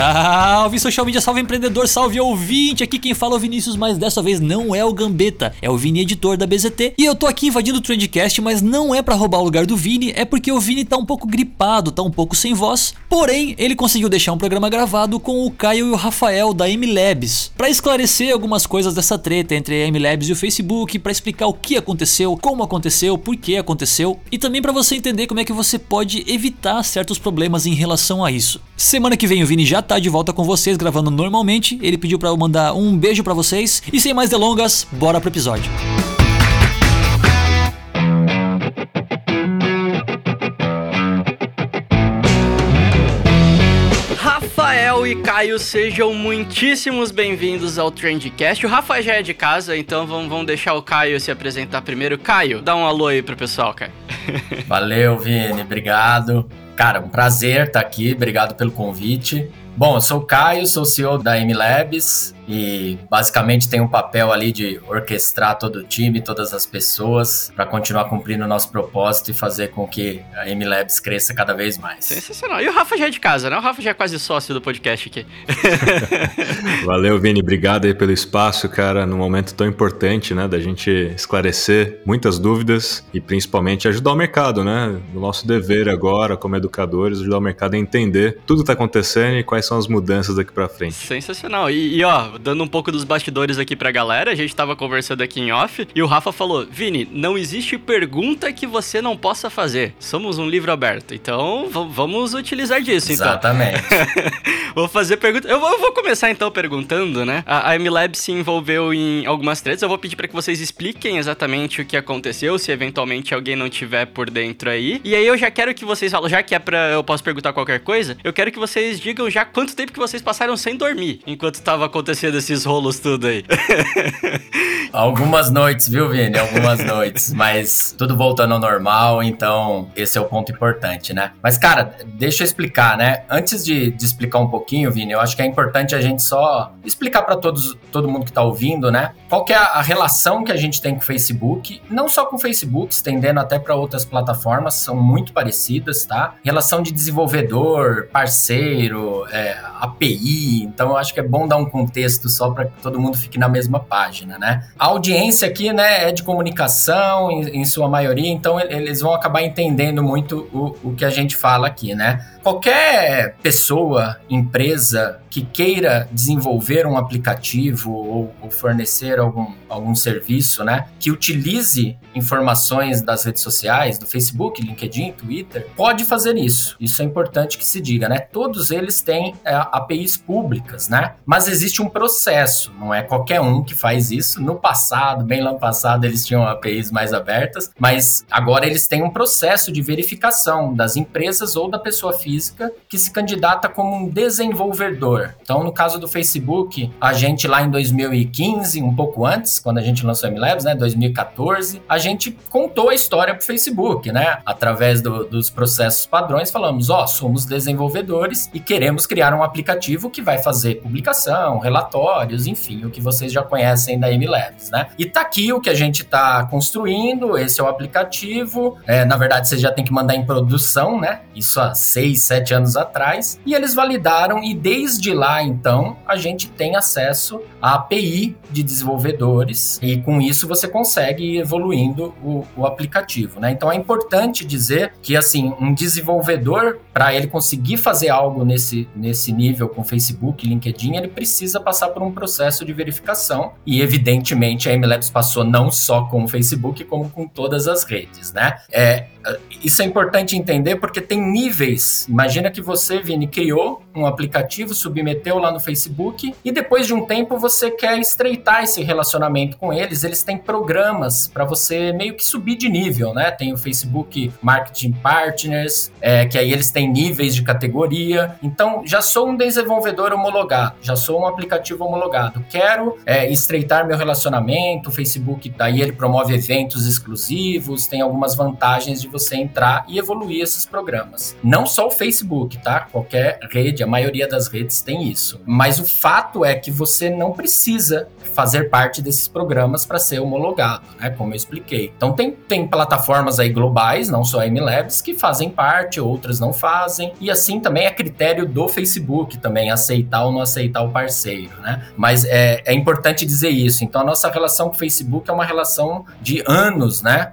Salve social media, salve empreendedor, salve ouvinte! Aqui quem fala é o Vinícius, mas dessa vez não é o Gambetta, é o Vini editor da BZT. E eu tô aqui invadindo o Trendcast, mas não é para roubar o lugar do Vini, é porque o Vini tá um pouco gripado, tá um pouco sem voz. Porém, ele conseguiu deixar um programa gravado com o Caio e o Rafael da MLabs, para esclarecer algumas coisas dessa treta entre a MLabs e o Facebook, para explicar o que aconteceu, como aconteceu, por que aconteceu e também para você entender como é que você pode evitar certos problemas em relação a isso. Semana que vem o Vini já tá de volta com vocês gravando normalmente. Ele pediu para eu mandar um beijo para vocês e sem mais delongas, bora pro episódio. Rafael e Caio, sejam muitíssimos bem-vindos ao Trendcast. O Rafa já é de casa, então vamos, vamos deixar o Caio se apresentar primeiro. Caio, dá um alô aí pro pessoal, Caio. Valeu, Vini, obrigado. Cara, um prazer estar aqui, obrigado pelo convite. Bom, eu sou o Caio, sou CEO da MLabs e basicamente tem um papel ali de orquestrar todo o time, todas as pessoas, para continuar cumprindo o nosso propósito e fazer com que a MLabs cresça cada vez mais. Sensacional. E o Rafa já é de casa, né? O Rafa já é quase sócio do podcast aqui. Valeu, Vini. Obrigado aí pelo espaço, cara, num momento tão importante, né, da gente esclarecer muitas dúvidas e principalmente ajudar o mercado, né? O nosso dever agora, como educadores, ajudar o mercado a entender tudo que está acontecendo e quais são as mudanças daqui para frente. Sensacional. E, e, ó, dando um pouco dos bastidores aqui pra galera, a gente tava conversando aqui em off e o Rafa falou: Vini, não existe pergunta que você não possa fazer. Somos um livro aberto. Então vamos utilizar disso, então. Exatamente. vou fazer pergunta. Eu vou, eu vou, começar então perguntando, né? A, a MLab se envolveu em algumas tretas. Eu vou pedir para que vocês expliquem exatamente o que aconteceu, se eventualmente alguém não tiver por dentro aí. E aí eu já quero que vocês falem, já que é pra eu posso perguntar qualquer coisa, eu quero que vocês digam já quanto tempo que vocês passaram sem dormir enquanto estava acontecendo esses rolos tudo aí. Algumas noites, viu, Vini? Algumas noites. Mas tudo voltando ao normal, então esse é o ponto importante, né? Mas, cara, deixa eu explicar, né? Antes de, de explicar um pouquinho, Vini, eu acho que é importante a gente só explicar para todos todo mundo que tá ouvindo, né? Qual que é a, a relação que a gente tem com o Facebook, não só com o Facebook, estendendo até para outras plataformas, são muito parecidas, tá? Relação de desenvolvedor, parceiro, é, yeah. API, então eu acho que é bom dar um contexto só para que todo mundo fique na mesma página, né? A audiência aqui, né, é de comunicação em, em sua maioria, então eles vão acabar entendendo muito o, o que a gente fala aqui, né? Qualquer pessoa, empresa que queira desenvolver um aplicativo ou, ou, fornecer algum, algum serviço, né, que utilize informações das redes sociais, do Facebook, LinkedIn, Twitter, pode fazer isso. Isso é importante que se diga, né? Todos eles têm é, APIs públicas, né? Mas existe um processo, não é qualquer um que faz isso. No passado, bem lá no passado, eles tinham APIs mais abertas, mas agora eles têm um processo de verificação das empresas ou da pessoa física que se candidata como um desenvolvedor. Então, no caso do Facebook, a gente lá em 2015, um pouco antes, quando a gente lançou a MLabs, né, 2014, a gente contou a história para o Facebook, né? Através do, dos processos padrões, falamos: ó, oh, somos desenvolvedores e queremos criar um aplicativo que vai fazer publicação, relatórios, enfim, o que vocês já conhecem da MLabs, né? E tá aqui o que a gente está construindo, esse é o aplicativo. É, na verdade, você já tem que mandar em produção, né? Isso há seis, sete anos atrás. E eles validaram, e desde lá, então, a gente tem acesso à API de desenvolvedores, e com isso você consegue ir evoluindo o, o aplicativo, né? Então é importante dizer que, assim, um desenvolvedor, para ele conseguir fazer algo nesse, nesse nível com Facebook, LinkedIn, ele precisa passar por um processo de verificação, e evidentemente a MLabs passou não só com o Facebook, como com todas as redes, né? É, isso é importante entender porque tem níveis. Imagina que você, Vini, criou um aplicativo, submeteu lá no Facebook e depois de um tempo você quer estreitar esse relacionamento com eles. Eles têm programas para você meio que subir de nível, né? Tem o Facebook Marketing Partners, é, que aí eles têm níveis de categoria. Então já sou um desenvolvedor homologado, já sou um aplicativo homologado, quero é, estreitar meu relacionamento, o Facebook, daí ele promove eventos exclusivos, tem algumas vantagens de você entrar e evoluir esses programas. Não só o Facebook, tá? Qualquer rede, a maioria das redes tem isso. Mas o fato é que você não precisa fazer parte desses programas para ser homologado, né? Como eu expliquei. Então tem, tem plataformas aí globais, não só a MLabs, que fazem parte, outras não fazem. E assim também é critério do Facebook também aceitar ou não aceitar o parceiro, né? Mas é, é importante dizer isso. Então a nossa relação com o Facebook é uma relação de anos, né?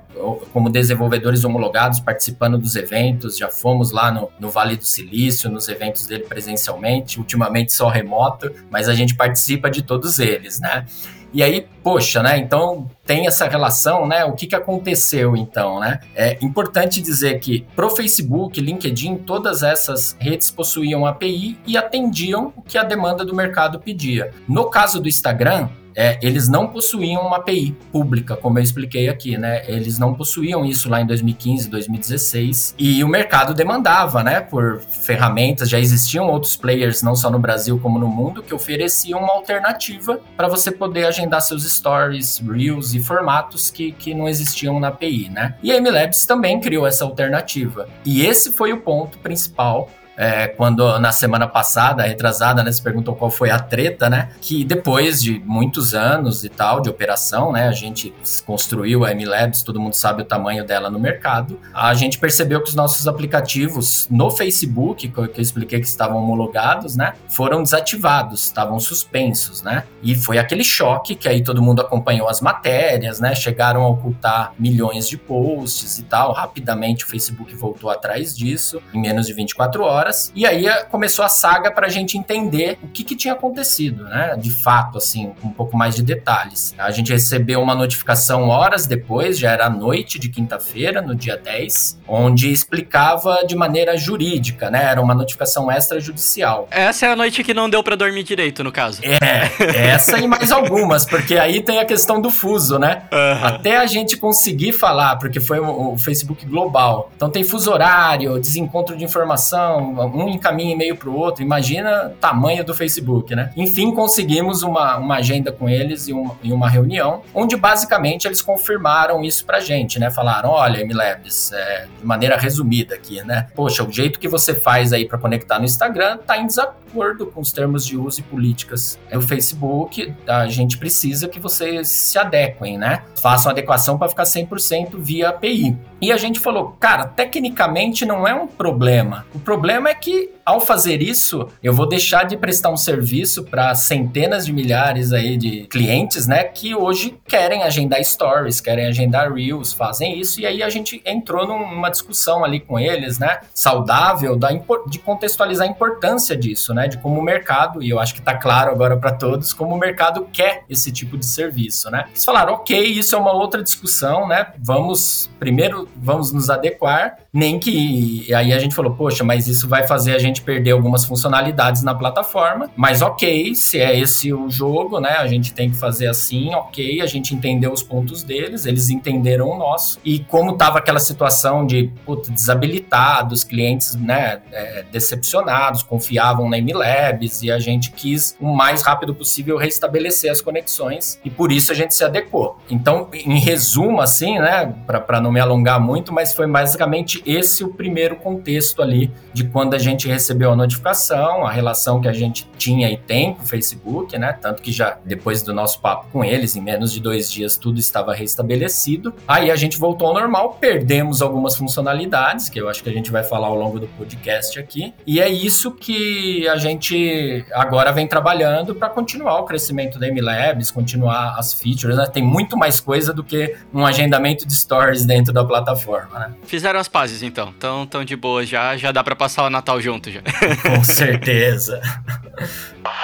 Como desenvolvedores homologados, participando dos eventos, já fomos lá no, no Vale do Silício, nos eventos dele presencialmente, ultimamente só remoto, mas a gente participa de todos eles, né? E aí, poxa, né? Então tem essa relação, né? O que, que aconteceu então, né? É importante dizer que pro Facebook, LinkedIn, todas essas redes possuíam API e atendiam o que a demanda do mercado pedia. No caso do Instagram, é, eles não possuíam uma API pública, como eu expliquei aqui, né? Eles não possuíam isso lá em 2015, 2016, e o mercado demandava, né, por ferramentas, já existiam outros players, não só no Brasil como no mundo, que ofereciam uma alternativa para você poder agendar seus stories, reels e formatos que, que não existiam na API, né? E a MLabs também criou essa alternativa. E esse foi o ponto principal é, quando na semana passada, retrasada, né, se perguntou qual foi a treta, né? Que depois de muitos anos e tal de operação, né, a gente construiu a MLabs, todo mundo sabe o tamanho dela no mercado. A gente percebeu que os nossos aplicativos no Facebook, que eu expliquei que estavam homologados, né, foram desativados, estavam suspensos, né? E foi aquele choque que aí todo mundo acompanhou as matérias, né? Chegaram a ocultar milhões de posts e tal. Rapidamente o Facebook voltou atrás disso em menos de 24 horas E aí eh, começou a saga para a gente entender o que, que tinha acontecido, né? De fato, assim, com um pouco mais de detalhes. A gente recebeu uma notificação horas depois, já era noite de quinta-feira, no dia 10, onde explicava de maneira jurídica, né? Era uma notificação extrajudicial. Essa é a noite que não deu para dormir direito, no caso. É, essa e mais algumas, porque aí tem a questão do fuso, né? Uhum. Até a gente conseguir falar, porque foi o Facebook global. Então tem fuso horário, desencontro de informação, um encaminha e-mail para o outro. Imagina tamanho do Facebook, né? Enfim, conseguimos uma, uma agenda com eles e uma, e uma reunião, onde basicamente eles confirmaram isso pra gente, né? Falaram: olha, MLabs, é, de maneira resumida aqui, né? Poxa, o jeito que você faz aí para conectar no Instagram tá em desacordo com os termos de uso e políticas do Facebook. A gente precisa que vocês se adequem, né? Façam adequação para ficar 100% via API. E a gente falou, cara, tecnicamente não é um problema. O problema é que ao fazer isso, eu vou deixar de prestar um serviço para centenas de milhares aí de clientes, né, que hoje querem agendar stories, querem agendar reels, fazem isso e aí a gente entrou numa discussão ali com eles, né, saudável da de contextualizar a importância disso, né, de como o mercado, e eu acho que está claro agora para todos, como o mercado quer esse tipo de serviço, né? Eles falaram, OK, isso é uma outra discussão, né? Vamos primeiro vamos nos adequar, nem que aí a gente falou, poxa, mas isso vai fazer a gente perder algumas funcionalidades na plataforma, mas ok, se é esse o jogo, né, a gente tem que fazer assim, ok, a gente entendeu os pontos deles, eles entenderam o nosso, e como tava aquela situação de, puta, desabilitados, clientes, né, é, decepcionados, confiavam na MLabs, e a gente quis o mais rápido possível restabelecer as conexões, e por isso a gente se adequou. Então, em resumo, assim, né, para não me alongar muito, mas foi basicamente esse o primeiro contexto ali de quando a gente recebeu a notificação, a relação que a gente tinha e tem com o Facebook, né? Tanto que já depois do nosso papo com eles, em menos de dois dias, tudo estava restabelecido. Aí a gente voltou ao normal, perdemos algumas funcionalidades, que eu acho que a gente vai falar ao longo do podcast aqui. E é isso que a gente agora vem trabalhando para continuar o crescimento da MLabs, continuar as features, né? Tem muito mais coisa do que um agendamento de stories dentro da plataforma plataforma, né? Fizeram as pazes então, tão, tão de boa já, já dá para passar o Natal junto já. Com certeza.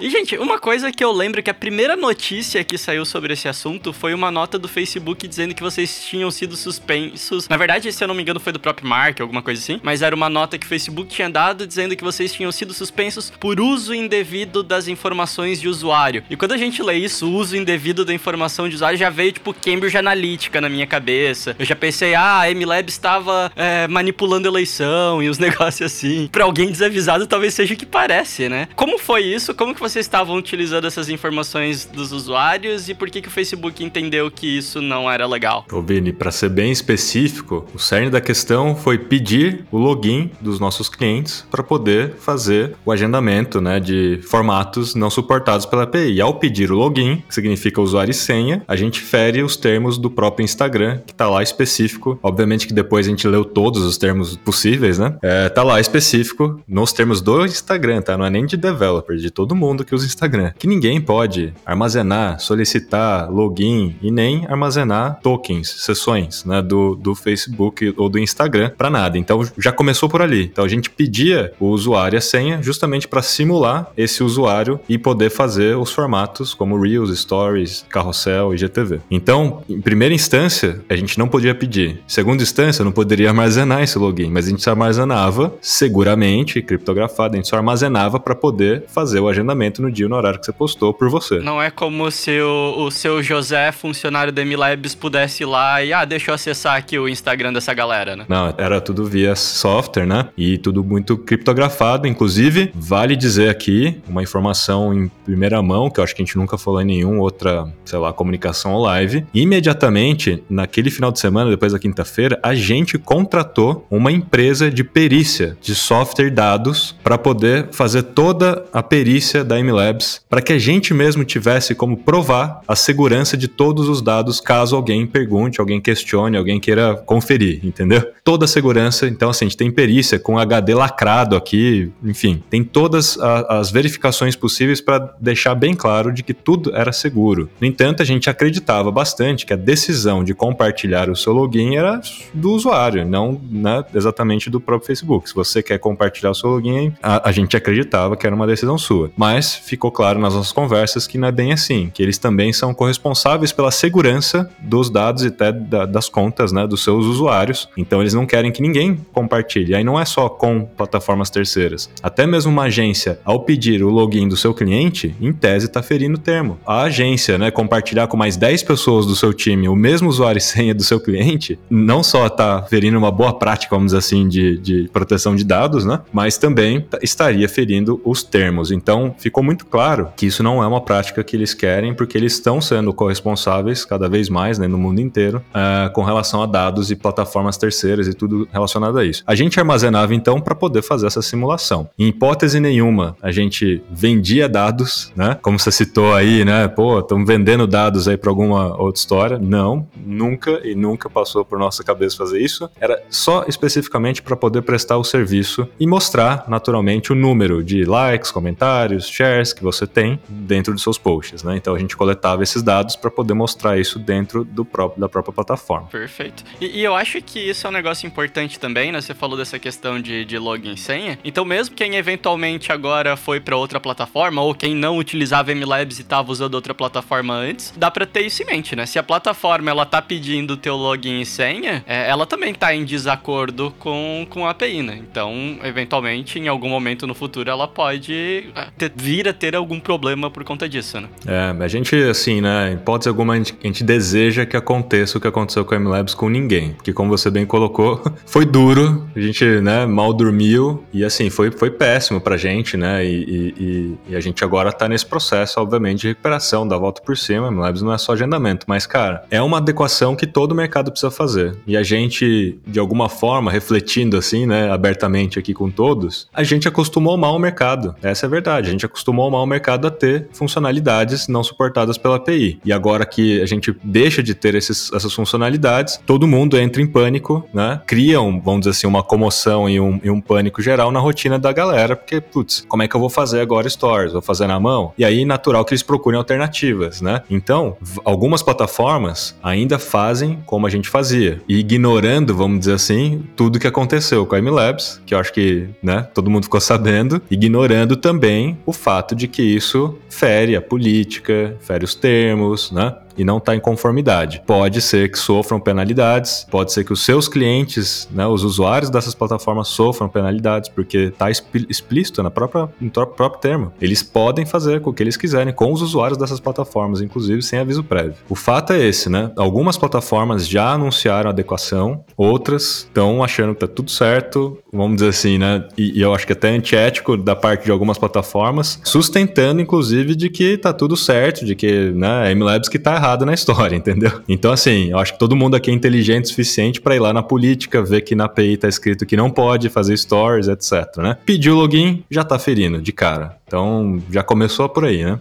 E, gente, uma coisa que eu lembro que a primeira notícia que saiu sobre esse assunto foi uma nota do Facebook dizendo que vocês tinham sido suspensos. Na verdade, se eu não me engano, foi do próprio Mark, alguma coisa assim. Mas era uma nota que o Facebook tinha dado dizendo que vocês tinham sido suspensos por uso indevido das informações de usuário. E quando a gente lê isso, uso indevido da informação de usuário, já veio, tipo, Cambridge Analytica na minha cabeça. Eu já pensei, ah, a MLab estava é, manipulando eleição e os negócios assim. Pra alguém desavisado, talvez seja o que parece, né? Como foi isso? Como que vocês estavam utilizando essas informações dos usuários e por que, que o Facebook entendeu que isso não era legal? Ô Vini, para ser bem específico, o cerne da questão foi pedir o login dos nossos clientes para poder fazer o agendamento né, de formatos não suportados pela API. E ao pedir o login, que significa usuário e senha, a gente fere os termos do próprio Instagram, que está lá específico. Obviamente que depois a gente leu todos os termos possíveis, né? É, tá lá específico nos termos do Instagram, tá? Não é nem de developer, de todo mundo que usa Instagram. Que ninguém pode armazenar, solicitar login e nem armazenar tokens, sessões, né? Do, do Facebook ou do Instagram para nada. Então já começou por ali. Então a gente pedia o usuário a senha justamente para simular esse usuário e poder fazer os formatos como Reels, Stories, Carrossel e GTV. Então, em primeira instância, a gente não podia pedir. Segunda instância, não poderia armazenar esse login, mas a gente armazenava seguramente, criptografado, a gente só armazenava para poder fazer o agendamento no dia no horário que você postou por você. Não é como se o, o seu José, funcionário da MLabs, pudesse ir lá e, ah, deixa eu acessar aqui o Instagram dessa galera, né? Não, era tudo via software, né? E tudo muito criptografado. Inclusive, vale dizer aqui uma informação em primeira mão, que eu acho que a gente nunca falou em nenhuma outra, sei lá, comunicação live. Imediatamente, naquele final de semana, depois da quinta-feira, a gente contratou uma empresa de perícia de software dados para poder fazer toda a perícia da MLabs, para que a gente mesmo tivesse como provar a segurança de todos os dados caso alguém pergunte, alguém questione, alguém queira conferir, entendeu? Toda a segurança, então assim, a gente tem perícia com HD lacrado aqui, enfim, tem todas a, as verificações possíveis para deixar bem claro de que tudo era seguro. No entanto, a gente acreditava bastante que a decisão de compartilhar o seu login era do usuário, não né, exatamente do próprio Facebook. Se você quer compartilhar o seu login, a, a gente acreditava que era uma decisão sua. Mas ficou claro nas nossas conversas que não é bem assim, que eles também são corresponsáveis pela segurança dos dados e até da, das contas né, dos seus usuários. Então eles não querem que ninguém compartilhe. Aí não é só com plataformas terceiras. Até mesmo uma agência, ao pedir o login do seu cliente, em tese está ferindo o termo. A agência, né, compartilhar com mais 10 pessoas do seu time o mesmo usuário e senha do seu cliente, não só está ferindo uma boa prática, vamos dizer assim, de, de proteção de dados, né, mas também estaria ferindo os termos. Então, ficou muito claro que isso não é uma prática que eles querem, porque eles estão sendo corresponsáveis cada vez mais, né, no mundo inteiro, uh, com relação a dados e plataformas terceiras e tudo relacionado a isso. A gente armazenava então para poder fazer essa simulação. Em hipótese nenhuma, a gente vendia dados, né? Como você citou aí, né? Pô, estamos vendendo dados aí para alguma outra história. Não, nunca e nunca passou por nossa cabeça fazer isso. Era só especificamente para poder prestar o serviço e mostrar naturalmente o número de likes, comentários, shares que você tem dentro dos seus posts, né? Então a gente coletava esses dados para poder mostrar isso dentro do próprio, da própria plataforma. Perfeito. E, e, eu acho que isso é um negócio importante também, né? Você falou dessa questão de, de login e senha. Então mesmo quem eventualmente agora foi para outra plataforma ou quem não utilizava MLabs e estava usando outra plataforma antes, dá para ter isso em mente, né? Se a plataforma ela tá pedindo teu login e senha, é, ela também tá em desacordo com, com a API, né? Então, eventualmente, em algum momento no futuro, ela pode é, ter, vir a ter algum problema por conta disso, né? É, a gente, assim, né, em hipótese alguma, a gente, a gente deseja que aconteça o que aconteceu com a MLabs com ninguém. Porque, como você bem colocou, foi duro, a gente, né, mal dormiu e, assim, foi, foi péssimo pra gente, né? E, e, e a gente agora tá nesse processo, obviamente, de recuperação, da volta por cima. A MLabs não é só agendamento, mas, cara, é uma adequação que todo mercado precisa fazer. E a gente, de alguma forma, refletindo, assim, né, abertamente aqui com todos, a gente acostumou mal o mercado. Essa é a verdade. A gente acostumou mal o mercado a ter funcionalidades não suportadas pela API. E agora que a gente deixa de ter esses, essas funcionalidades, todo mundo entra em pânico, né? Cria, um, vamos dizer assim, uma comoção e um, e um pânico geral na rotina da galera, porque, putz, como é que eu vou fazer agora stories? Vou fazer na mão? E aí, natural que eles procurem alternativas, né? Então, algumas plataformas ainda fazem como a gente fazia, ignorando, vamos dizer assim, tudo que aconteceu com a MLabs, que eu acho que, né, todo mundo ficou sabendo, ignorando também o fato de que isso fere a política, fere os termos, né? E não está em conformidade. Pode ser que sofram penalidades, pode ser que os seus clientes, né, os usuários dessas plataformas sofram penalidades, porque está explícito na própria, no próprio termo. Eles podem fazer com o que eles quiserem com os usuários dessas plataformas, inclusive sem aviso prévio. O fato é esse, né? Algumas plataformas já anunciaram adequação, outras estão achando que tá tudo certo, vamos dizer assim, né? E, e eu acho que até antiético da parte de algumas plataformas, sustentando, inclusive, de que tá tudo certo, de que né, a MLabs que tá errado na história, entendeu? Então, assim, eu acho que todo mundo aqui é inteligente o suficiente para ir lá na política, ver que na API tá escrito que não pode fazer stories, etc, né? Pediu login, já tá ferindo de cara. Então, já começou por aí, né?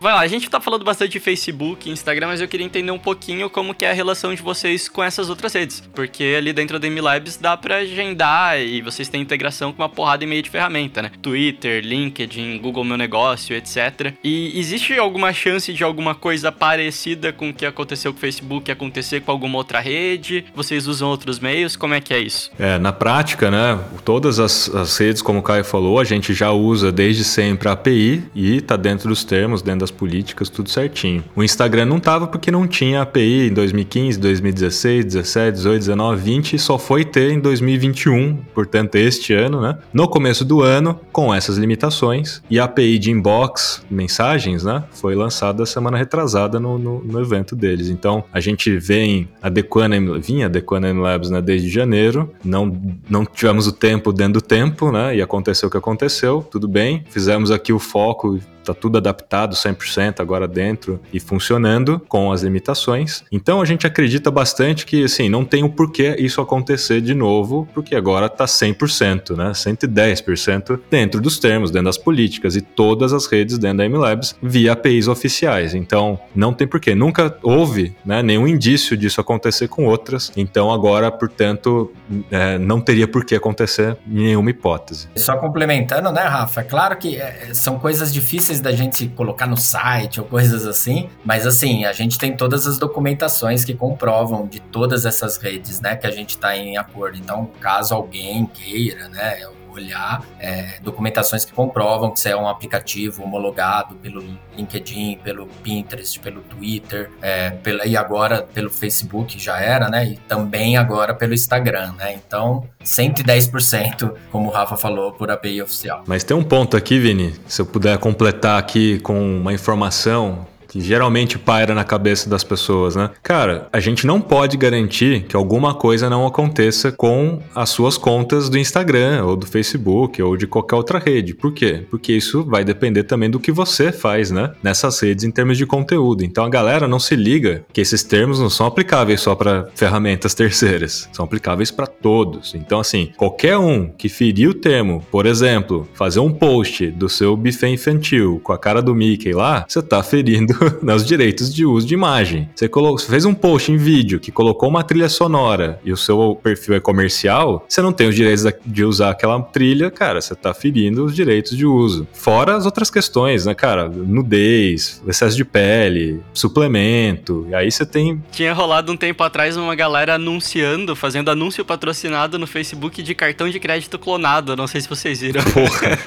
Vai lá, a gente tá falando bastante de Facebook, Instagram, mas eu queria entender um pouquinho como que é a relação de vocês com essas outras redes. Porque ali dentro da MLabs dá pra agendar e vocês têm integração com uma porrada e meia de ferramenta, né? Twitter, LinkedIn, Google Meu Negócio, etc. E existe alguma chance de alguma coisa parecida com o que aconteceu com o Facebook acontecer com alguma outra rede? Vocês usam outros meios? Como é que é isso? É, na prática, né? Todas as, as redes, como o Caio falou, a gente já usa desde sempre a API e tá dentro dos termos, dentro das das políticas, tudo certinho. O Instagram não tava porque não tinha API em 2015, 2016, 17, 18, 19, 20 e só foi ter em 2021, portanto este ano, né? No começo do ano, com essas limitações, e a API de inbox, mensagens, né? Foi lançada semana retrasada no, no, no evento deles. Então, a gente vem adequando, vinha adequando a Labs né, desde janeiro, não, não tivemos o tempo dentro do tempo, né? E aconteceu o que aconteceu, tudo bem. Fizemos aqui o foco está tudo adaptado 100% agora dentro e funcionando com as limitações. Então a gente acredita bastante que assim, não tem o porquê isso acontecer de novo, porque agora está 100%, né? 110% dentro dos termos, dentro das políticas e todas as redes dentro da MLabs via APIs oficiais. Então não tem porquê. Nunca houve né, nenhum indício disso acontecer com outras. Então agora, portanto, é, não teria por que acontecer nenhuma hipótese. Só complementando, né, Rafa? É claro que é, são coisas difíceis da gente colocar no site ou coisas assim, mas assim, a gente tem todas as documentações que comprovam de todas essas redes, né, que a gente está em acordo. Então, caso alguém queira, né, olhar é, documentações que comprovam que você é um aplicativo homologado pelo LinkedIn, pelo Pinterest, pelo Twitter, é, pela, e agora pelo Facebook já era, né? E também agora pelo Instagram, né? Então, 110%, como o Rafa falou, por API oficial. Mas tem um ponto aqui, Vini, se eu puder completar aqui com uma informação que geralmente paira na cabeça das pessoas, né? Cara, a gente não pode garantir que alguma coisa não aconteça com as suas contas do Instagram ou do Facebook ou de qualquer outra rede. Por quê? Porque isso vai depender também do que você faz, né? Nessas redes em termos de conteúdo. Então a galera não se liga que esses termos não são aplicáveis só para ferramentas terceiras, são aplicáveis para todos. Então assim, qualquer um que ferir o termo, por exemplo, fazer um post do seu buffet infantil com a cara do Mickey lá, você tá ferindo nos direitos de uso de imagem. Você, colocou, você fez um post em vídeo que colocou uma trilha sonora e o seu perfil é comercial, você não tem os direitos de usar aquela trilha, cara, você tá ferindo os direitos de uso. Fora as outras questões, né, cara? Nudez, excesso de pele, suplemento, e aí você tem... Tinha rolado um tempo atrás uma galera anunciando, fazendo anúncio patrocinado no Facebook de cartão de crédito clonado, não sei se vocês viram. Porra.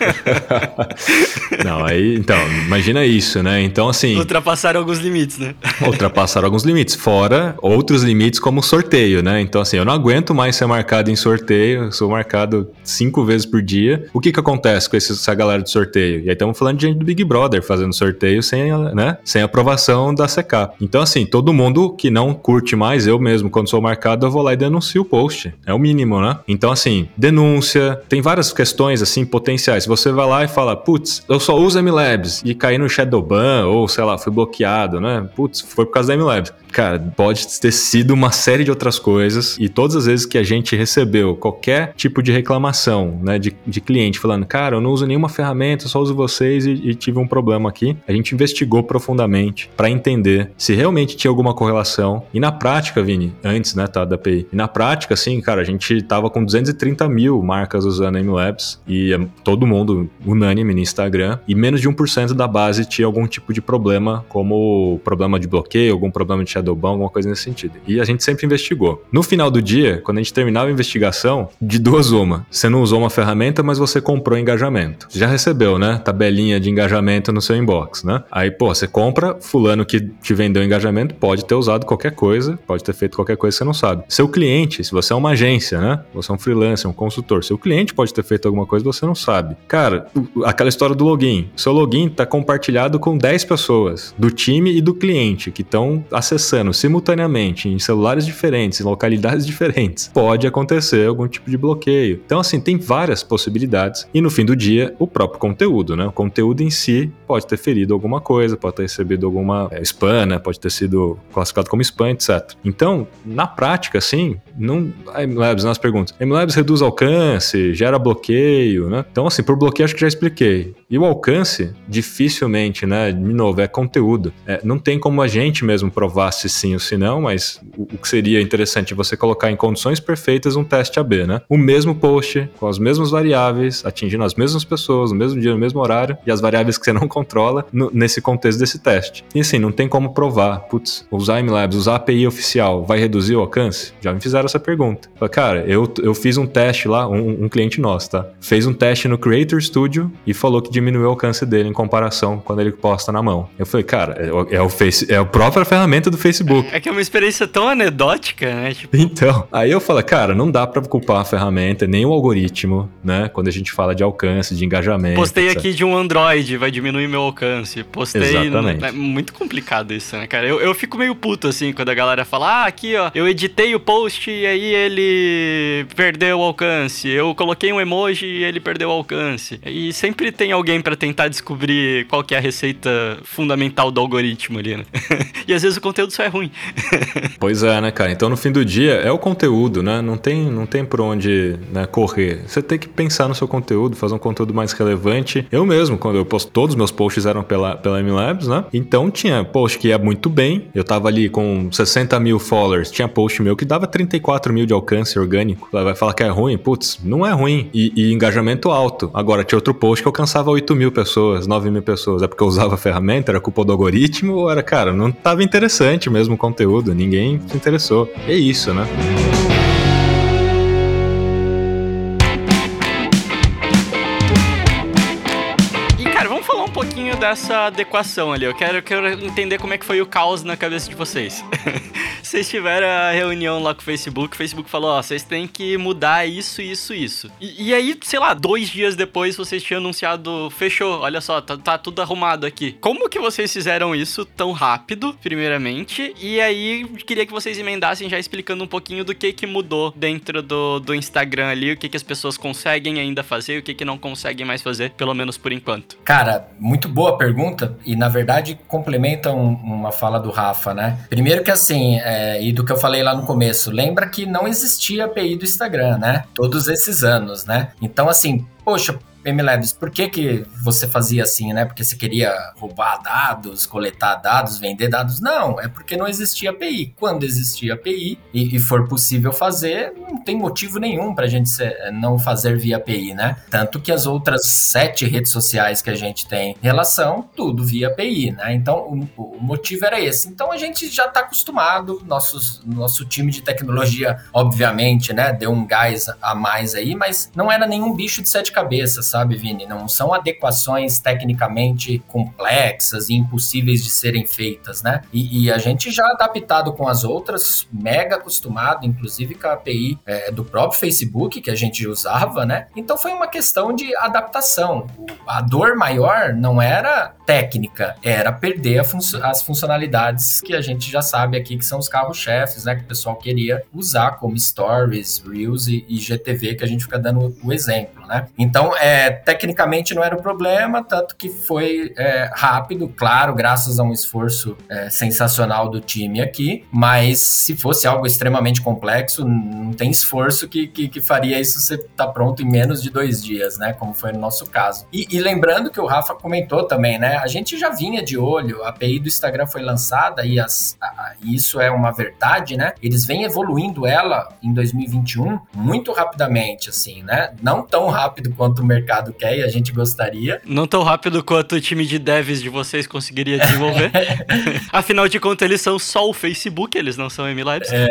não, aí, então, imagina isso, né? Então, assim... Outra ultrapassaram alguns limites, né? Ultrapassaram alguns limites, fora outros limites como sorteio, né? Então, assim, eu não aguento mais ser marcado em sorteio, sou marcado cinco vezes por dia. O que que acontece com essa galera de sorteio? E aí estamos falando de gente do Big Brother fazendo sorteio sem, né, sem aprovação da CK. Então, assim, todo mundo que não curte mais, eu mesmo, quando sou marcado, eu vou lá e denuncio o post. É o mínimo, né? Então, assim, denúncia, tem várias questões, assim, potenciais. Você vai lá e fala, putz, eu só uso MLabs e cair no Shadowban, ou sei lá, fui bloqueado, né? Putz, foi por causa da MLabs. Cara, pode ter sido uma série de outras coisas e todas as vezes que a gente recebeu qualquer tipo de reclamação, né, de, de cliente falando, cara, eu não uso nenhuma ferramenta, só uso vocês e, e tive um problema aqui, a gente investigou profundamente para entender se realmente tinha alguma correlação e na prática, Vini, antes, né, tá, da API, e na prática, assim, cara, a gente tava com 230 mil marcas usando MLabs e todo mundo unânime no Instagram e menos de 1% da base tinha algum tipo de problema, como problema de bloqueio, algum problema de shadow ban, alguma coisa nesse sentido. E a gente sempre investigou. No final do dia, quando a gente terminava a investigação, de duas uma. Você não usou uma ferramenta, mas você comprou engajamento. Já recebeu, né? Tabelinha de engajamento no seu inbox, né? Aí, pô, você compra, fulano que te vendeu engajamento pode ter usado qualquer coisa, pode ter feito qualquer coisa que você não sabe. Seu cliente, se você é uma agência, né? Você é um freelancer, um consultor, seu cliente pode ter feito alguma coisa que você não sabe. Cara, aquela história do login. Seu login tá compartilhado com 10 pessoas, do time e do cliente, que estão acessando simultaneamente em celulares diferentes, em localidades diferentes. Pode acontecer algum tipo de bloqueio. Então, assim, tem várias possibilidades. E no fim do dia, o próprio conteúdo, né? O conteúdo em si pode ter ferido alguma coisa, pode ter recebido alguma é, spam, né? Pode ter sido classificado como spam, etc. Então, na prática, assim, não. A MLabs, nas perguntas. MLabs reduz alcance, gera bloqueio, né? Então, assim, por bloqueio, acho que já expliquei. E o alcance, dificilmente, né? De novo, é conteúdo. É, não tem como a gente mesmo provar se sim ou se não, mas o, o que seria interessante é você colocar em condições perfeitas um teste AB, né? O mesmo post, com as mesmas variáveis, atingindo as mesmas pessoas, no mesmo dia, no mesmo horário, e as variáveis que você não controla no, nesse contexto desse teste. E assim, não tem como provar, putz, usar MLabs, usar API oficial, vai reduzir o alcance? Já me fizeram essa pergunta. Falei, cara, eu, eu fiz um teste lá, um, um cliente nosso, tá? Fez um teste no Creator Studio e falou que diminuiu o alcance dele em comparação quando ele posta na mão. Eu falei, cara, é, o, é o, face, é a própria ferramenta do Facebook. É que é uma experiência tão anedótica, né? Tipo... Então, aí eu falei, cara, não dá pra culpar a ferramenta, nem o algoritmo, né? Quando a gente fala de alcance, de engajamento. Postei etc. aqui de um Android, vai diminuir meu alcance. Postei. Exatamente. É muito complicado isso, né, cara? Eu, eu fico meio puto, assim, quando a galera fala, ah, aqui, ó, eu editei o post e aí ele perdeu o alcance. Eu coloquei um emoji e ele perdeu o alcance. E sempre tem alguém para tentar descobrir qual que é a receita fundamental do algoritmo ali, né? e às vezes o conteúdo só é ruim. pois é, né, cara? Então no fim do dia é o conteúdo, né? Não tem, não tem por onde né, correr. Você tem que pensar no seu conteúdo, fazer um conteúdo mais relevante. Eu mesmo, quando eu posto, todos os meus posts eram pela, pela MLabs, né? Então tinha post que ia muito bem. Eu tava ali com 60 mil followers. Tinha post meu que dava 34 mil de alcance orgânico. Vai falar que é ruim? Putz, não é ruim. E, e engajamento alto. Agora tinha outro post que alcançava 8 mil pessoas, 9 mil pessoas. É porque eu usava a ferramenta? Era culpa do algoritmo? Ou era, cara, não tava interessante mesmo o conteúdo? Ninguém se interessou. É isso, né? Dessa adequação ali. Eu quero, eu quero entender como é que foi o caos na cabeça de vocês. vocês tiveram a reunião lá com o Facebook, o Facebook falou, ó, vocês têm que mudar isso, isso, isso. E, e, aí, sei lá, dois dias depois vocês tinham anunciado, fechou, olha só, tá, tá, tudo arrumado aqui. Como que vocês fizeram isso tão rápido, primeiramente? E aí, queria que vocês emendassem já explicando um pouquinho do que que mudou dentro do, do Instagram ali, o que que as pessoas conseguem ainda fazer, o que que não conseguem mais fazer, pelo menos por enquanto. Cara, muito boa boa pergunta e, na verdade, complementa um, uma fala do Rafa, né? Primeiro que, assim, é, e do que eu falei lá no começo, lembra que não existia API do Instagram, né? Todos esses anos, né? Então, assim, poxa, MLabs, por que, que você fazia assim, né? Porque você queria roubar dados, coletar dados, vender dados? Não, é porque não existia API. Quando existia API e, e for possível fazer, não tem motivo nenhum para a gente ser, não fazer via API, né? Tanto que as outras sete redes sociais que a gente tem relação, tudo via API, né? Então, o, o motivo era esse. Então, a gente já está acostumado, nossos, nosso time de tecnologia, obviamente, né? Deu um gás a mais aí, mas não era nenhum bicho de sete cabeças, sabe, Vini? Não são adequações tecnicamente complexas e impossíveis de serem feitas, né? E, e a gente já adaptado com as outras, mega acostumado, inclusive com a API é, do próprio Facebook que a gente usava, né? Então foi uma questão de adaptação. A dor maior não era técnica, era perder fun as funcionalidades que a gente já sabe aqui que são os carros-chefes, né? Que o pessoal queria usar como Stories, Reels e, e GTV, que a gente fica dando o exemplo, né? Então, é, é, tecnicamente não era o problema, tanto que foi é, rápido, claro, graças a um esforço é, sensacional do time aqui, mas se fosse algo extremamente complexo, não tem esforço que, que, que faria isso ser tá pronto em menos de dois dias, né? Como foi no nosso caso. E, e, lembrando que o Rafa comentou também, né? A gente já vinha de olho, a API do Instagram foi lançada e as, a, isso é uma verdade, né? Eles vêm evoluindo ela em 2021 muito rapidamente, assim, né? Não tão rápido quanto o mercado mercado quer e a gente gostaria. Não tão rápido quanto o time de devs de vocês conseguiria desenvolver. Afinal de contas, eles são só o Facebook, eles não são MLabs. É,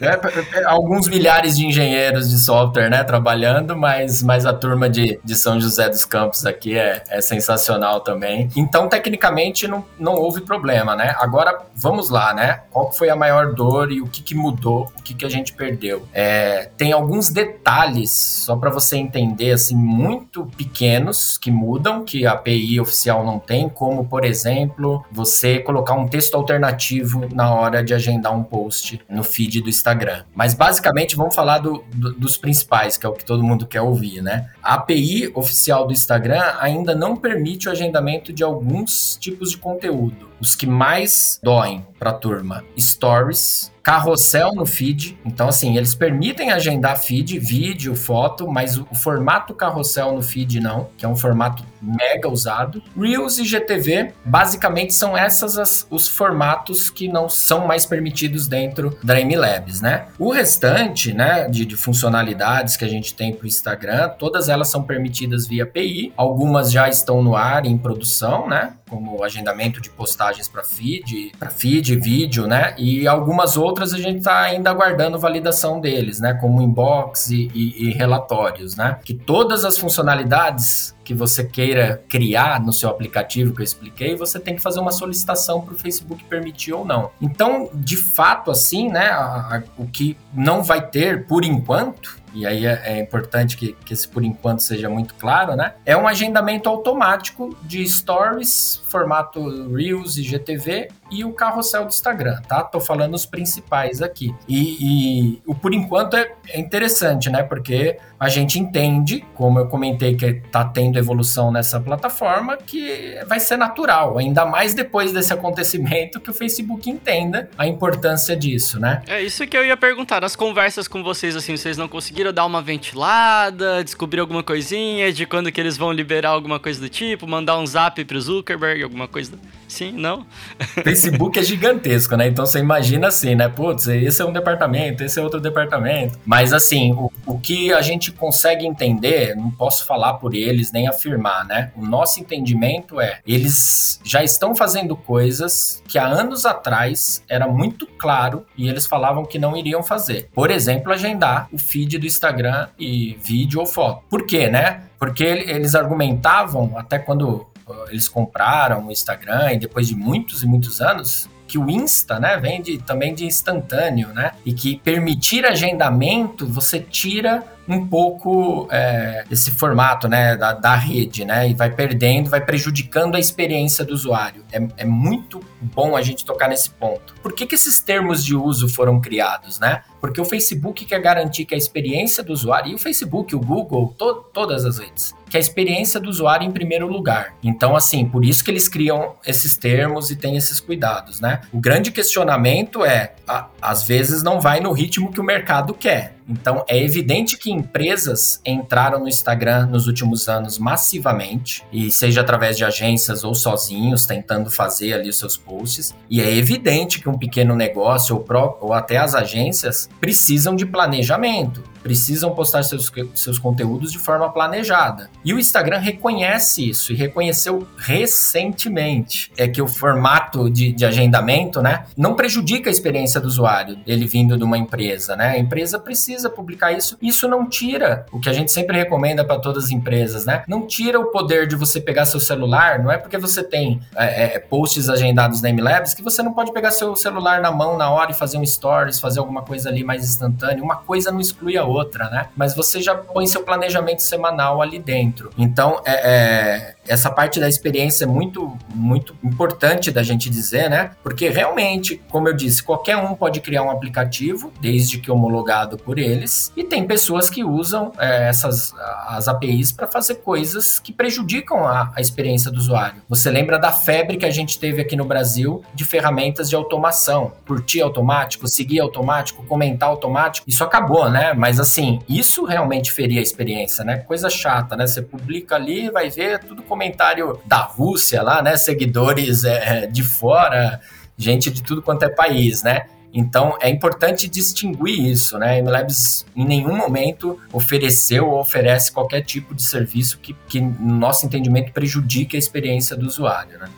é, é, alguns milhares de engenheiros de software, né, trabalhando, mas, mas a turma de, de São José dos Campos aqui é, é sensacional também. Então, tecnicamente, não, não houve problema, né? Agora, vamos lá, né? Qual foi a maior dor e o que, que mudou, o que, que a gente perdeu? É, tem alguns detalhes, só para você entender, assim, muito pequenos que mudam, que a API oficial não tem, como, por exemplo, você colocar um texto alternativo na hora de agendar um post no feed do Instagram. Mas, basicamente, vamos falar do, do, dos principais, que é o que todo mundo quer ouvir, né? A API oficial do Instagram ainda não permite o agendamento de alguns tipos de conteúdo. Os que mais doem para a turma: stories, carrossel no feed. Então, assim, eles permitem agendar feed, vídeo, foto, mas o, formato carrossel no feed não, que é um formato mega usado. Reels e GTV, basicamente são essas as, os formatos que não são mais permitidos dentro da MLabs, né? O restante, né, de, de funcionalidades que a gente tem para o Instagram, todas elas são permitidas via API. Algumas já estão no ar em produção, né? Como agendamento de postagens para feed, para feed, vídeo, né? E algumas outras a gente está ainda aguardando validação deles, né? Como inbox e, e, e relatórios, né? Que todas as funcionalidades que você queira criar no seu aplicativo que eu expliquei, você tem que fazer uma solicitação para o Facebook permitir ou não. Então, de fato, assim, né, a, a, o que não vai ter por enquanto e aí é, é importante que, que esse por enquanto seja muito claro, né? É um agendamento automático de stories, formato Reels e GTV e o carrossel do Instagram, tá? Tô falando os principais aqui. E, e por enquanto é, é, interessante, né? Porque a gente entende, como eu comentei que tá tendo evolução nessa plataforma, que vai ser natural, ainda mais depois desse acontecimento que o Facebook entenda a importância disso, né? É isso que eu ia perguntar. Nas conversas com vocês, assim, vocês não conseguiram dar uma ventilada, descobrir alguma coisinha de quando que eles vão liberar alguma coisa do tipo, mandar um zap pro Zuckerberg, alguma coisa Sim, não? Facebook é gigantesco, né? Então você imagina assim, né? Putz, esse é um departamento, esse é outro departamento. Mas assim, o, o que a gente consegue entender, não posso falar por eles nem afirmar, né? O nosso entendimento é, eles já estão fazendo coisas que há anos atrás era muito claro e eles falavam que não iriam fazer. Por exemplo, agendar o feed do Instagram e vídeo ou foto. Por quê, né? Porque eles argumentavam, até quando eles compraram o Instagram e depois de muitos e muitos anos, que o Insta, né, vem de, também de instantâneo, né, e que permitir agendamento, você tira um pouco é, esse formato né, da, da, rede, né? E vai perdendo, vai prejudicando a experiência do usuário. É, é muito bom a gente tocar nesse ponto. Por que, que esses termos de uso foram criados, né? Porque o Facebook quer garantir que a experiência do usuário, e o Facebook, o Google, to, todas as redes, que a experiência do usuário em primeiro lugar. Então, assim, por isso que eles criam esses termos e têm esses cuidados, né? O grande questionamento é, a, às vezes não vai no ritmo que o mercado quer. Então, é evidente que empresas entraram no Instagram nos últimos anos massivamente, e seja através de agências ou sozinhos, tentando fazer ali os seus posts. E é evidente que um pequeno negócio ou, ou até as agências precisam de planejamento precisam postar seus, seus conteúdos de forma planejada. E o Instagram reconhece isso e reconheceu recentemente. É que o formato de, de agendamento, né, não prejudica a experiência do usuário, ele vindo de uma empresa, né? A empresa precisa publicar isso. Isso não tira o que a gente sempre recomenda para todas as empresas, né? Não tira o poder de você pegar seu celular, não é porque você tem é, é, posts agendados na MLabs que você não pode pegar seu celular na mão na hora e fazer um stories, fazer alguma coisa ali mais instantânea. Uma coisa não exclui a outra outra, né? Mas você já põe seu planejamento semanal ali dentro. Então, é, é, essa parte da experiência é muito, muito importante da gente dizer, né? Porque realmente, como eu disse, qualquer um pode criar um aplicativo, desde que homologado por eles, e tem pessoas que usam é, essas as APIs para fazer coisas que prejudicam a, a experiência do usuário. Você lembra da febre que a gente teve aqui no Brasil de ferramentas de automação, curtir automático, seguir automático, comentar automático? Isso acabou, né? Mas assim, isso realmente feria a experiência, né? Coisa chata, né? Você publica ali, vai ver tudo comentário da Rússia lá, né? Seguidores é, de fora, gente de tudo quanto é país, né? Então é importante distinguir isso, né? A MLabs em nenhum momento ofereceu ou oferece qualquer tipo de serviço que, que no nosso entendimento, prejudique a experiência do usuário, né?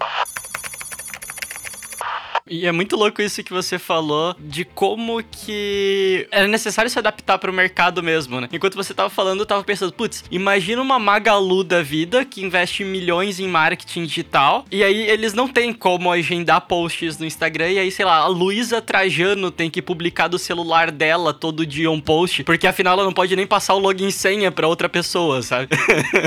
E é muito louco isso que você falou de como que é necessário se adaptar para o mercado mesmo, né? Enquanto você tava falando, eu tava pensando, putz, imagina uma Magalu da vida que investe milhões em marketing digital e aí eles não têm como agendar posts no Instagram e aí, sei lá, a Luísa Trajano tem que publicar do celular dela todo dia um post, porque afinal ela não pode nem passar o login senha para outra pessoa, sabe?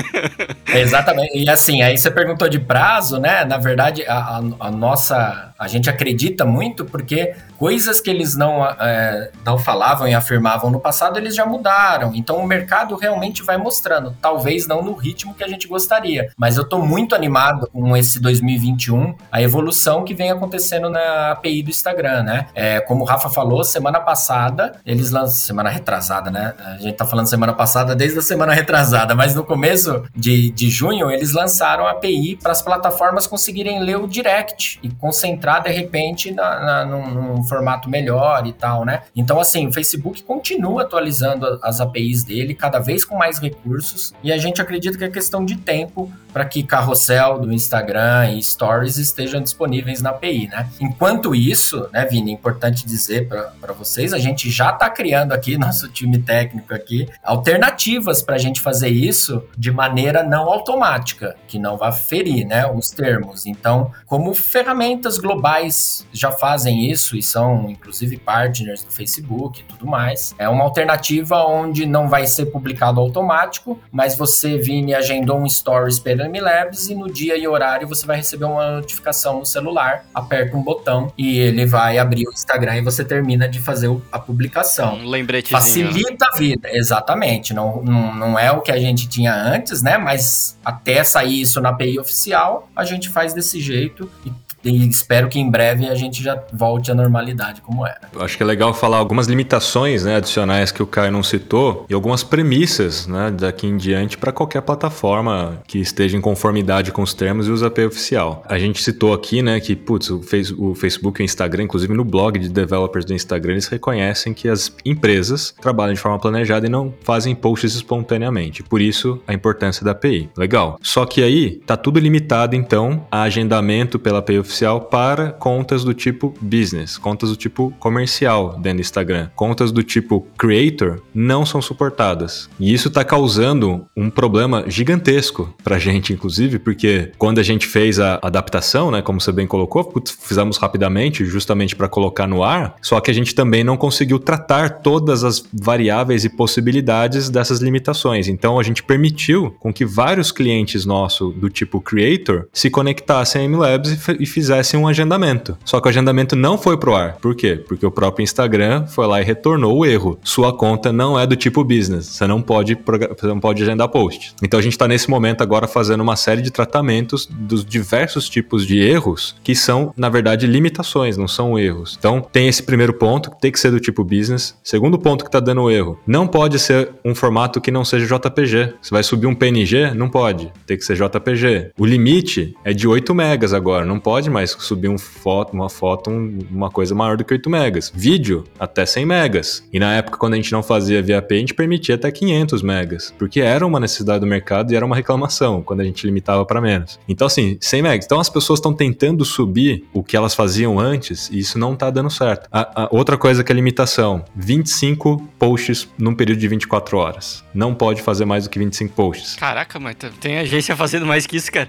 Exatamente. E assim, aí você perguntou de prazo, né? Na verdade, a, a, a nossa a gente acredita muito porque coisas que eles não, é, não falavam e afirmavam no passado, eles já mudaram. Então o mercado realmente vai mostrando. Talvez não no ritmo que a gente gostaria. Mas eu estou muito animado com esse 2021, a evolução que vem acontecendo na API do Instagram, né? É, como o Rafa falou, semana passada, eles lançaram. Semana retrasada, né? A gente tá falando semana passada desde a semana retrasada, mas no começo de, de junho, eles lançaram a API para as plataformas conseguirem ler o direct e concentrar entrar de repente na, na, num, num, formato melhor e tal, né? Então, assim, o Facebook continua atualizando as APIs dele, cada vez com mais recursos, e a gente acredita que é questão de tempo para que carrossel do Instagram e stories estejam disponíveis na API, né? Enquanto isso, né, Vini, importante dizer para vocês, a gente já está criando aqui, nosso time técnico aqui, alternativas para a gente fazer isso de maneira não automática, que não vá ferir, né, os termos. Então, como ferramentas globais já fazem isso e são, inclusive, partners do Facebook e tudo mais. É uma alternativa onde não vai ser publicado automático, mas você, Vini, agendou um Stories pela MLabs e no dia e horário você vai receber uma notificação no celular, aperta um botão e ele vai abrir o Instagram e você termina de fazer a publicação. Um lembrete Facilita a vida, exatamente. Não, não, não é o que a gente tinha antes, né? Mas até sair isso na API oficial, a gente faz desse jeito e e espero que em breve a gente já volte à normalidade como era. Eu acho que é legal falar algumas limitações né, adicionais que o Caio não citou e algumas premissas né, daqui em diante para qualquer plataforma que esteja em conformidade com os termos e usa API oficial. A gente citou aqui né, que putz, o, o Facebook e o Instagram, inclusive no blog de developers do Instagram, eles reconhecem que as empresas trabalham de forma planejada e não fazem posts espontaneamente. Por isso, a importância da API. Legal. Só que aí tá tudo limitado então a agendamento pela API oficial oficial para contas do tipo business, contas do tipo comercial dentro do Instagram. Contas do tipo creator não são suportadas. E isso está causando um problema gigantesco para a gente, inclusive, porque quando a gente fez a adaptação, né, como você bem colocou, putz, fizemos rapidamente, justamente para colocar no ar, só que a gente também não conseguiu tratar todas as variáveis e possibilidades dessas limitações. Então a gente permitiu com que vários clientes nossos do tipo creator se conectassem a MLabs e, e fizesse um agendamento. Só que o agendamento não foi pro ar. Por quê? Porque o próprio Instagram foi lá e retornou o erro. Sua conta não é do tipo business. Você não pode, você não pode agendar post. Então a gente está nesse momento agora fazendo uma série de tratamentos dos diversos tipos de erros que são, na verdade, limitações, não são erros. Então tem esse primeiro ponto, que tem que ser do tipo business. Segundo ponto que está dando erro, não pode ser um formato que não seja JPG. Você vai subir um PNG? Não pode. Tem que ser JPG. O limite é de 8 megas agora, não pode mais subir um foto, uma foto, um, uma coisa maior do que 8 megas. Vídeo, até 100 megas. E na época, quando a gente não fazia via API, a gente permitia até 500 megas, porque era uma necessidade do mercado e era uma reclamação quando a gente limitava para menos. Então, assim, 100 megas. Então, as pessoas estão tentando subir o que elas faziam antes e isso não tá dando certo. A, a outra coisa que é limitação: 25 posts num período de 24 horas. Não pode fazer mais do que 25 posts. Caraca, mas tem agência fazendo mais que isso, cara.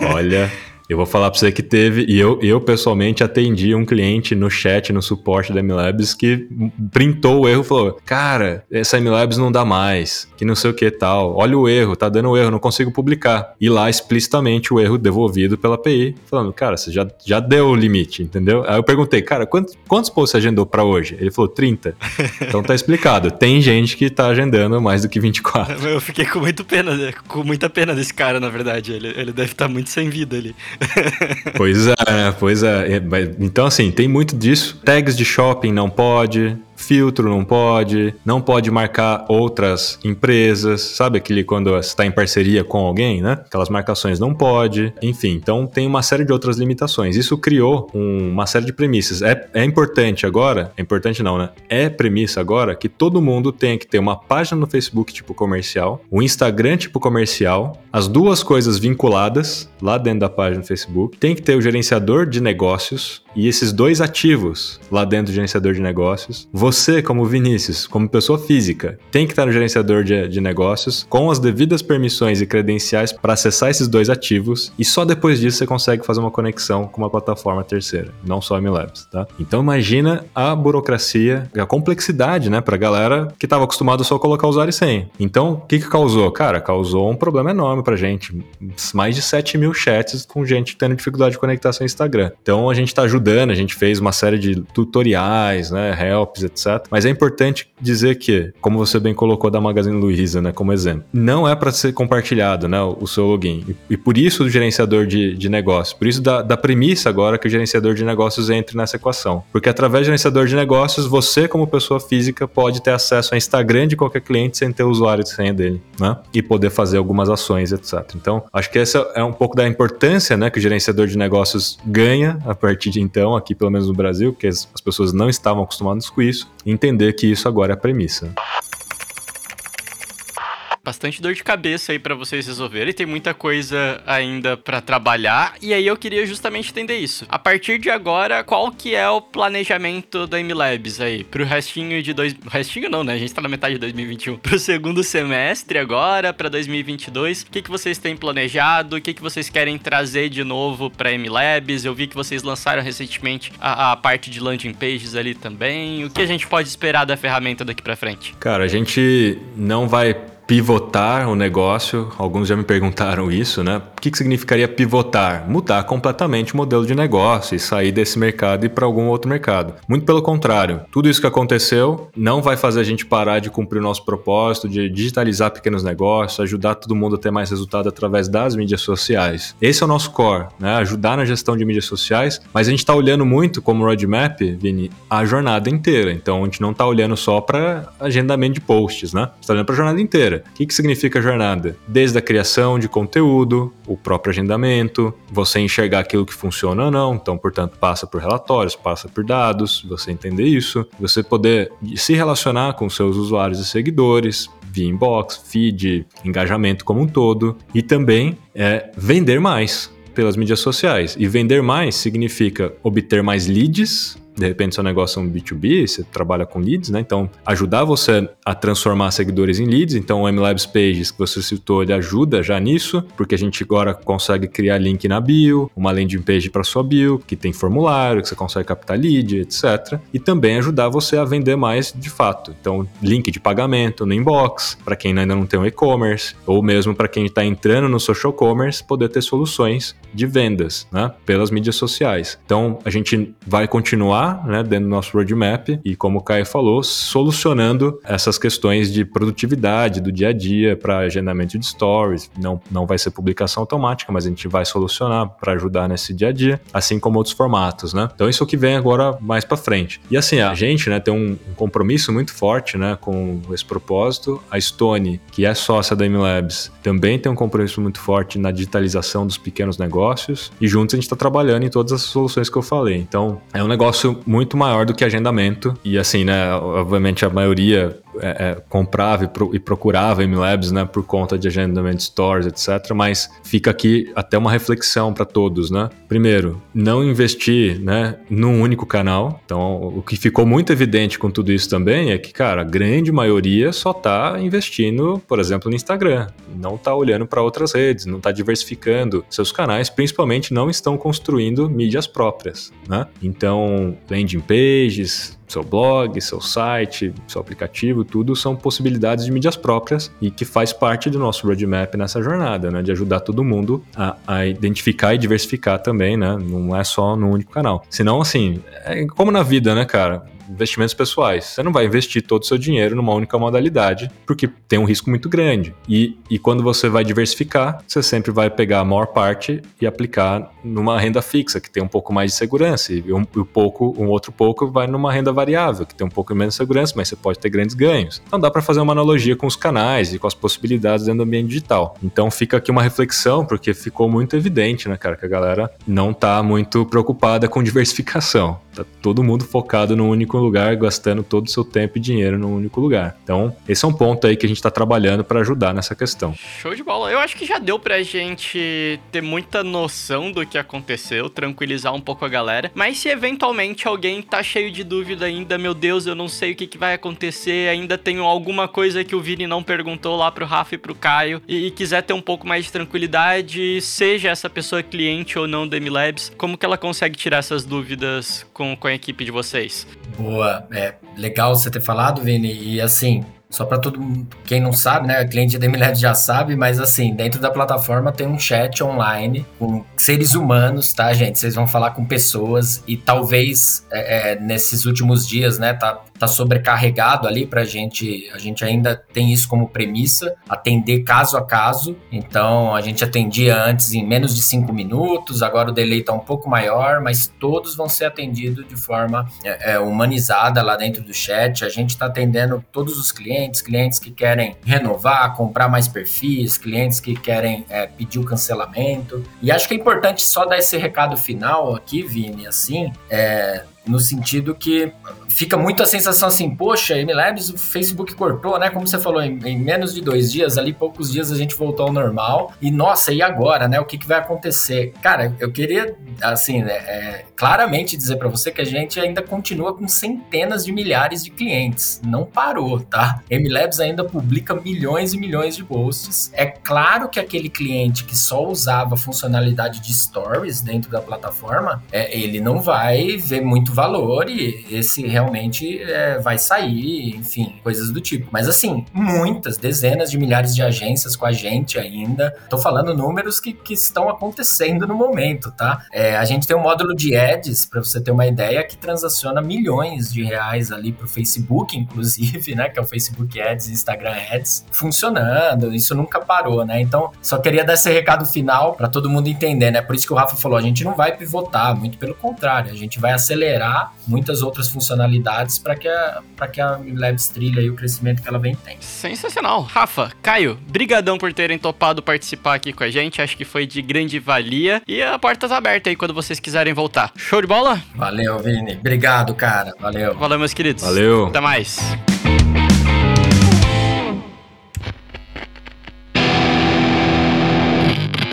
Olha. Eu vou falar para você que teve, e eu, eu pessoalmente atendi um cliente no chat, no suporte da MLabs, que printou o erro e falou: Cara, essa MLabs não dá mais, que não sei o que tal. Olha o erro, tá dando erro, não consigo publicar. E lá explicitamente o erro devolvido pela API, falando: Cara, você já, já deu o limite, entendeu? Aí eu perguntei: Cara, quantos, quantos posts você agendou para hoje? Ele falou: 30. Então tá explicado. Tem gente que tá agendando mais do que 24. Eu fiquei com muito pena, com muita pena desse cara, na verdade. Ele, ele deve estar tá muito sem vida ali. pois é, pois é. Então, assim, tem muito disso. Tags de shopping não pode. Filtro não pode, não pode marcar outras empresas, sabe aquele quando você está em parceria com alguém, né? Aquelas marcações não pode, enfim, então tem uma série de outras limitações. Isso criou um, uma série de premissas. É, é importante agora, é importante não, né? É premissa agora que todo mundo tem que ter uma página no Facebook tipo comercial, o um Instagram tipo comercial, as duas coisas vinculadas lá dentro da página do Facebook, tem que ter o gerenciador de negócios e esses dois ativos lá dentro do gerenciador de negócios. Você, como Vinícius, como pessoa física, tem que estar no gerenciador de, de negócios com as devidas permissões e credenciais para acessar esses dois ativos e só depois disso você consegue fazer uma conexão com uma plataforma terceira, não só a MLabs, tá? Então imagina a burocracia, a complexidade, né, para a galera que estava acostumado só a colocar usuário e senha. Então, o que que causou? Cara, causou um problema enorme pra gente. Mais de 7 mil chats com gente tendo dificuldade de conectar seu Instagram. Então a gente está ajudando, a gente fez uma série de tutoriais, né, helps, etc. Mas é importante dizer que, como você bem colocou da Magazine Luiza, né, como exemplo, não é para ser compartilhado, né, o seu login. E, por isso o gerenciador de, de negócios, por isso da, da premissa agora que o gerenciador de negócios entre nessa equação. Porque através do gerenciador de negócios, você como pessoa física pode ter acesso ao Instagram de qualquer cliente sem ter o usuário de senha dele, né? E poder fazer algumas ações, etc. Então, acho que essa é um pouco da importância, né, que o gerenciador de negócios ganha a partir de então então, aqui pelo menos no Brasil, que as, as pessoas não estavam acostumadas com isso, entender que isso agora é a premissa bastante dor de cabeça aí para vocês resolverem, tem muita coisa ainda para trabalhar, e aí eu queria justamente entender isso. A partir de agora, qual que é o planejamento da MLabs aí pro restinho de dois, restinho não, né? A gente tá na metade de 2021. Pro segundo semestre agora, para 2022, o que que vocês têm planejado? O que que vocês querem trazer de novo para MLabs? Eu vi que vocês lançaram recentemente a, a parte de landing pages ali também. O que a gente pode esperar da ferramenta daqui para frente? Cara, a gente não vai pivotar o negócio. Alguns já me perguntaram isso, né? O que, que significaria pivotar? Mudar completamente o modelo de negócio e sair desse mercado e ir para algum outro mercado. Muito pelo contrário, tudo isso que aconteceu não vai fazer a gente parar de cumprir o nosso propósito de digitalizar pequenos negócios, ajudar todo mundo a ter mais resultado através das mídias sociais. Esse é o nosso core, né? Ajudar na gestão de mídias sociais, mas a gente está olhando muito como roadmap, Vini, a jornada inteira. Então a gente não está olhando só para agendamento de posts, né? Está olhando para a jornada inteira. O que, que significa jornada? Desde a criação de conteúdo, o próprio agendamento, você enxergar aquilo que funciona ou não, então, portanto, passa por relatórios, passa por dados, você entender isso, você poder se relacionar com seus usuários e seguidores, via inbox, feed, engajamento como um todo, e também é, vender mais pelas mídias sociais. E vender mais significa obter mais leads de repente seu negócio é um B2B, você trabalha com leads, né? Então, ajudar você a transformar seguidores em leads. Então, o MLabs Pages que você citou, ele ajuda já nisso, porque a gente agora consegue criar link na bio, uma landing page para sua bio, que tem formulário, que você consegue captar lead, etc. E também ajudar você a vender mais de fato. Então, link de pagamento no inbox, para quem ainda não tem um e-commerce, ou mesmo para quem está entrando no social commerce, poder ter soluções de vendas, né? Pelas mídias sociais. Então, a gente vai continuar né, dentro do nosso roadmap e, como o Caio falou, solucionando essas questões de produtividade do dia a dia para agendamento de stories. Não, não vai ser publicação automática, mas a gente vai solucionar para ajudar nesse dia a dia, assim como outros formatos, né? Então isso é o que vem agora mais para frente. E assim, a gente, né, tem um, um, compromisso muito forte, né, com esse propósito. A Stone, que é sócia da MLabs, também tem um compromisso muito forte na digitalização dos pequenos negócios e juntos a gente está trabalhando em todas as soluções que eu falei. Então, é um negócio muito maior do que agendamento. E assim, né? Obviamente a maioria é, é, comprava e, pro, e procurava MLabs, né? Por conta de agendamento stores, etc. Mas fica aqui até uma reflexão para todos, né? Primeiro, não investir, né? Num único canal. Então, o que ficou muito evidente com tudo isso também é que, cara, a grande maioria só tá investindo, por exemplo, no Instagram. Não tá olhando para outras redes, não tá diversificando seus canais, principalmente não estão construindo mídias próprias, né? Então, landing pages, seu blog, seu site, seu aplicativo, tudo são possibilidades de mídias próprias e que faz parte do nosso roadmap nessa jornada, né? De ajudar todo mundo a, a identificar e diversificar também, né? Não é só no único canal. Senão, assim, é como na vida, né, cara? Investimentos pessoais. Você não vai investir todo o seu dinheiro numa única modalidade, porque tem um risco muito grande. E, e quando você vai diversificar, você sempre vai pegar a maior parte e aplicar numa renda fixa, que tem um pouco mais de segurança, e um, um pouco, um outro pouco vai numa renda variável, que tem um pouco menos de segurança, mas você pode ter grandes ganhos. Então dá para fazer uma analogia com os canais e com as possibilidades dentro do ambiente digital. Então fica aqui uma reflexão, porque ficou muito evidente, né, cara, que a galera não tá muito preocupada com diversificação. Tá todo mundo focado num único lugar, gastando todo o seu tempo e dinheiro num único lugar. Então, esse é um ponto aí que a gente está trabalhando para ajudar nessa questão. Show de bola. Eu acho que já deu pra gente ter muita noção do que aconteceu, tranquilizar um pouco a galera. Mas se eventualmente alguém tá cheio de dúvida ainda, meu Deus, eu não sei o que, que vai acontecer, ainda tenho alguma coisa que o Vini não perguntou lá pro Rafa e pro Caio, e, e quiser ter um pouco mais de tranquilidade, seja essa pessoa cliente ou não do MLabs, como que ela consegue tirar essas dúvidas com, com a equipe de vocês? Boa, é legal você ter falado, Vini, e assim, só para todo mundo, quem não sabe, né? O cliente da MLabs já sabe, mas assim, dentro da plataforma tem um chat online com seres humanos, tá, gente? Vocês vão falar com pessoas e talvez é, é, nesses últimos dias, né, tá, tá sobrecarregado ali pra gente. A gente ainda tem isso como premissa, atender caso a caso. Então a gente atendia antes em menos de cinco minutos, agora o delay tá um pouco maior, mas todos vão ser atendidos de forma é, é humanizada lá dentro do chat. A gente tá atendendo todos os clientes, clientes que querem renovar, comprar mais perfis, clientes que querem é, pedir o cancelamento. E acho que é importante só dar esse recado final aqui, Vini, assim, é, no sentido que fica muito a sensação assim, poxa, MLabs, o Facebook cortou, né? Como você falou, em, em, menos de dois dias, ali poucos dias a gente voltou ao normal. E nossa, e agora, né? O que, que vai acontecer? Cara, eu queria, assim, né, é, claramente dizer para você que a gente ainda continua com centenas de milhares de clientes. Não parou, tá? MLabs ainda publica milhões e milhões de posts. É claro que aquele cliente que só usava funcionalidade de stories dentro da plataforma, é, ele não vai ver muito valor e esse realmente é, vai sair, enfim, coisas do tipo. Mas assim, muitas, dezenas de milhares de agências com a gente ainda. Tô falando números que, que estão acontecendo no momento, tá? É, a gente tem um módulo de ads, para você ter uma ideia, que transaciona milhões de reais ali pro Facebook, inclusive, né? Que é o Facebook Ads e Instagram Ads, funcionando. Isso nunca parou, né? Então, só queria dar esse recado final para todo mundo entender, né? Por isso que o Rafa falou, a gente não vai pivotar, muito pelo contrário, a gente vai acelerar muitas outras funcionalidades para que a para que a Labs trilhe o crescimento que ela vem tem. Sensacional. Rafa, Caio, brigadão por terem topado participar aqui com a gente. Acho que foi de grande valia e a porta tá aberta aí quando vocês quiserem voltar. Show de bola? Valeu, Vini. Obrigado, cara. Valeu. Valeu, meus queridos. Valeu. Até mais.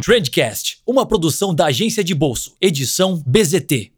Trendcast, uma produção da agência de bolso, edição BZT.